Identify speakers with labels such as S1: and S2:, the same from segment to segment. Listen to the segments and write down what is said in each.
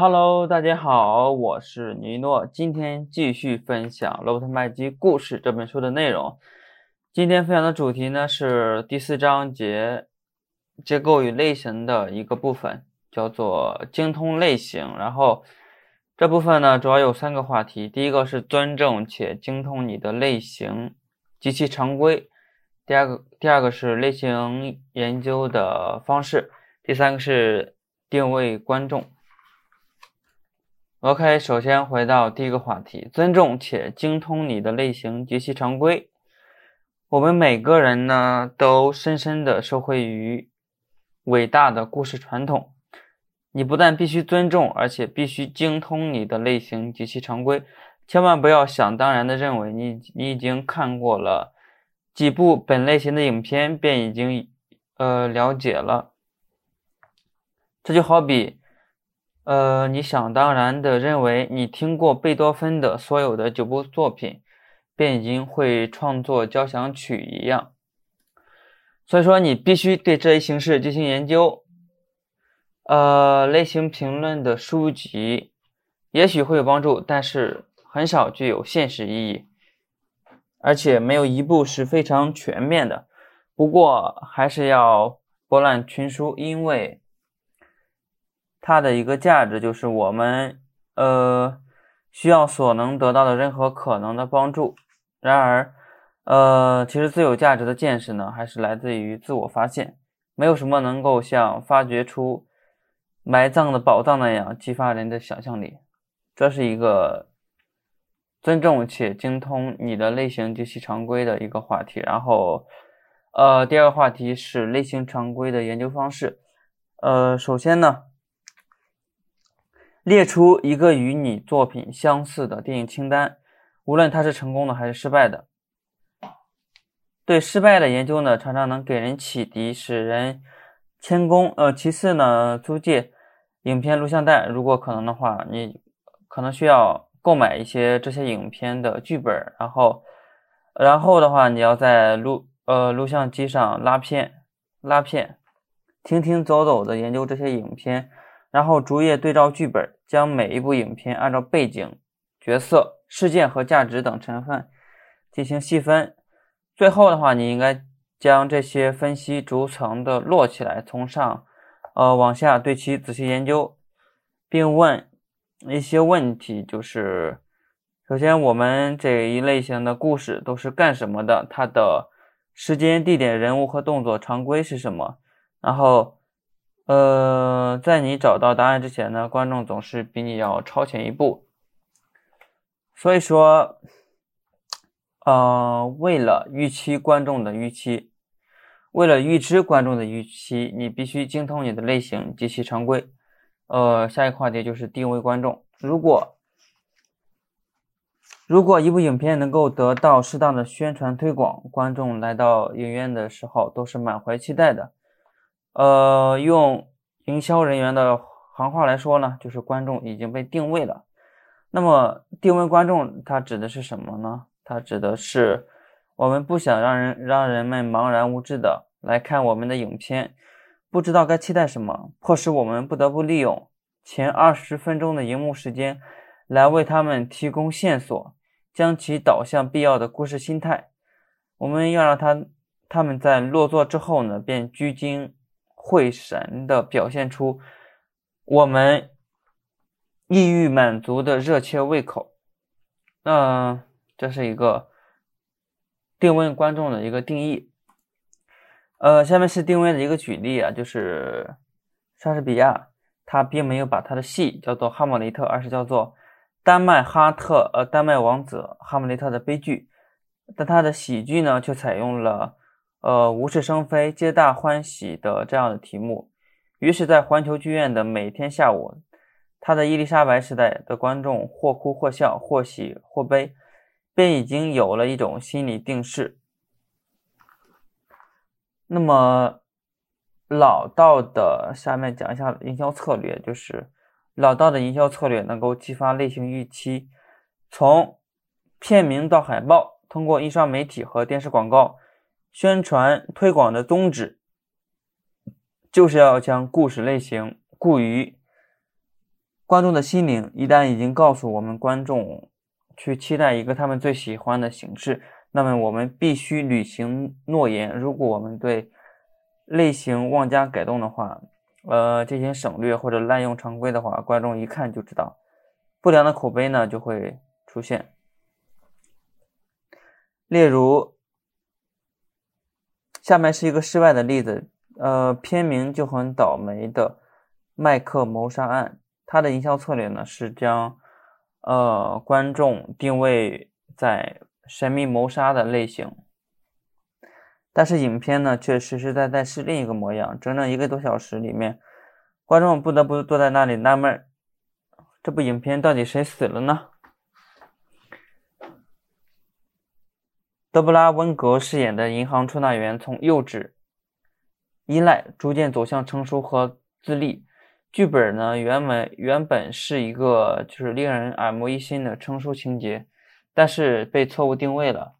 S1: Hello，大家好，我是尼诺，今天继续分享《罗伯特麦基故事》这本书的内容。今天分享的主题呢是第四章节结构与类型的一个部分，叫做精通类型。然后这部分呢主要有三个话题，第一个是尊重且精通你的类型及其常规；第二个，第二个是类型研究的方式；第三个是定位观众。OK，首先回到第一个话题，尊重且精通你的类型及其常规。我们每个人呢，都深深的受惠于伟大的故事传统。你不但必须尊重，而且必须精通你的类型及其常规。千万不要想当然的认为你你已经看过了几部本类型的影片，便已经呃了解了。这就好比。呃，你想当然的认为你听过贝多芬的所有的九部作品，便已经会创作交响曲一样。所以说，你必须对这一形式进行研究。呃，类型评论的书籍也许会有帮助，但是很少具有现实意义，而且没有一部是非常全面的。不过，还是要博览群书，因为。它的一个价值就是我们呃需要所能得到的任何可能的帮助。然而，呃，其实最有价值的见识呢，还是来自于自我发现。没有什么能够像发掘出埋葬的宝藏那样激发人的想象力。这是一个尊重且精通你的类型及其常规的一个话题。然后，呃，第二个话题是类型常规的研究方式。呃，首先呢。列出一个与你作品相似的电影清单，无论它是成功的还是失败的。对失败的研究呢，常常能给人启迪，使人谦恭。呃，其次呢，租借影片录像带，如果可能的话，你可能需要购买一些这些影片的剧本，然后，然后的话，你要在录呃录像机上拉片，拉片，停停走走的研究这些影片。然后逐页对照剧本，将每一部影片按照背景、角色、事件和价值等成分进行细分。最后的话，你应该将这些分析逐层的摞起来，从上呃往下对其仔细研究，并问一些问题，就是首先我们这一类型的故事都是干什么的？它的时间、地点、人物和动作常规是什么？然后。呃，在你找到答案之前呢，观众总是比你要超前一步。所以说，呃，为了预期观众的预期，为了预知观众的预期，你必须精通你的类型及其常规。呃，下一个话题就是定位观众。如果如果一部影片能够得到适当的宣传推广，观众来到影院的时候都是满怀期待的。呃，用营销人员的行话来说呢，就是观众已经被定位了。那么，定位观众它指的是什么呢？它指的是我们不想让人让人们茫然无知的来看我们的影片，不知道该期待什么，迫使我们不得不利用前二十分钟的荧幕时间来为他们提供线索，将其导向必要的故事心态。我们要让他他们在落座之后呢，便聚精。会神的表现出我们意欲满足的热切胃口，那这是一个定位观众的一个定义。呃，下面是定位的一个举例啊，就是莎士比亚，他并没有把他的戏叫做《哈姆雷特》，而是叫做《丹麦哈特》呃，丹麦王子哈姆雷特的悲剧，但他的喜剧呢，却采用了。呃，无事生非、皆大欢喜的这样的题目，于是，在环球剧院的每天下午，他的伊丽莎白时代的观众或哭或笑，或喜或悲，便已经有了一种心理定势。那么，老道的下面讲一下营销策略，就是老道的营销策略能够激发类型预期，从片名到海报，通过印刷媒体和电视广告。宣传推广的宗旨，就是要将故事类型固于观众的心灵一旦已经告诉我们观众去期待一个他们最喜欢的形式，那么我们必须履行诺言。如果我们对类型妄加改动的话，呃，进行省略或者滥用常规的话，观众一看就知道，不良的口碑呢就会出现。例如，下面是一个室外的例子，呃，片名就很倒霉的《麦克谋杀案》，它的营销策略呢是将呃观众定位在神秘谋杀的类型，但是影片呢却实实在在是另一个模样。整整一个多小时里面，观众不得不坐在那里纳闷：这部影片到底谁死了呢？德布拉温格饰演的银行出纳员从幼稚、依赖逐渐走向成熟和自立。剧本呢，原本原本是一个就是令人耳目一新的成熟情节，但是被错误定位了，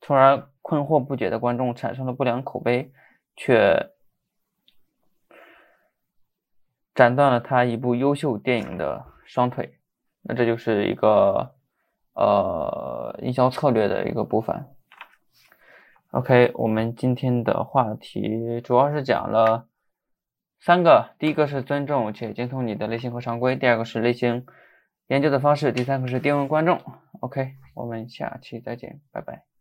S1: 从而困惑不解的观众产生了不良口碑，却斩断了他一部优秀电影的双腿。那这就是一个呃营销策略的一个部分。OK，我们今天的话题主要是讲了三个，第一个是尊重且精通你的类型和常规，第二个是类型研究的方式，第三个是定位观众。OK，我们下期再见，拜拜。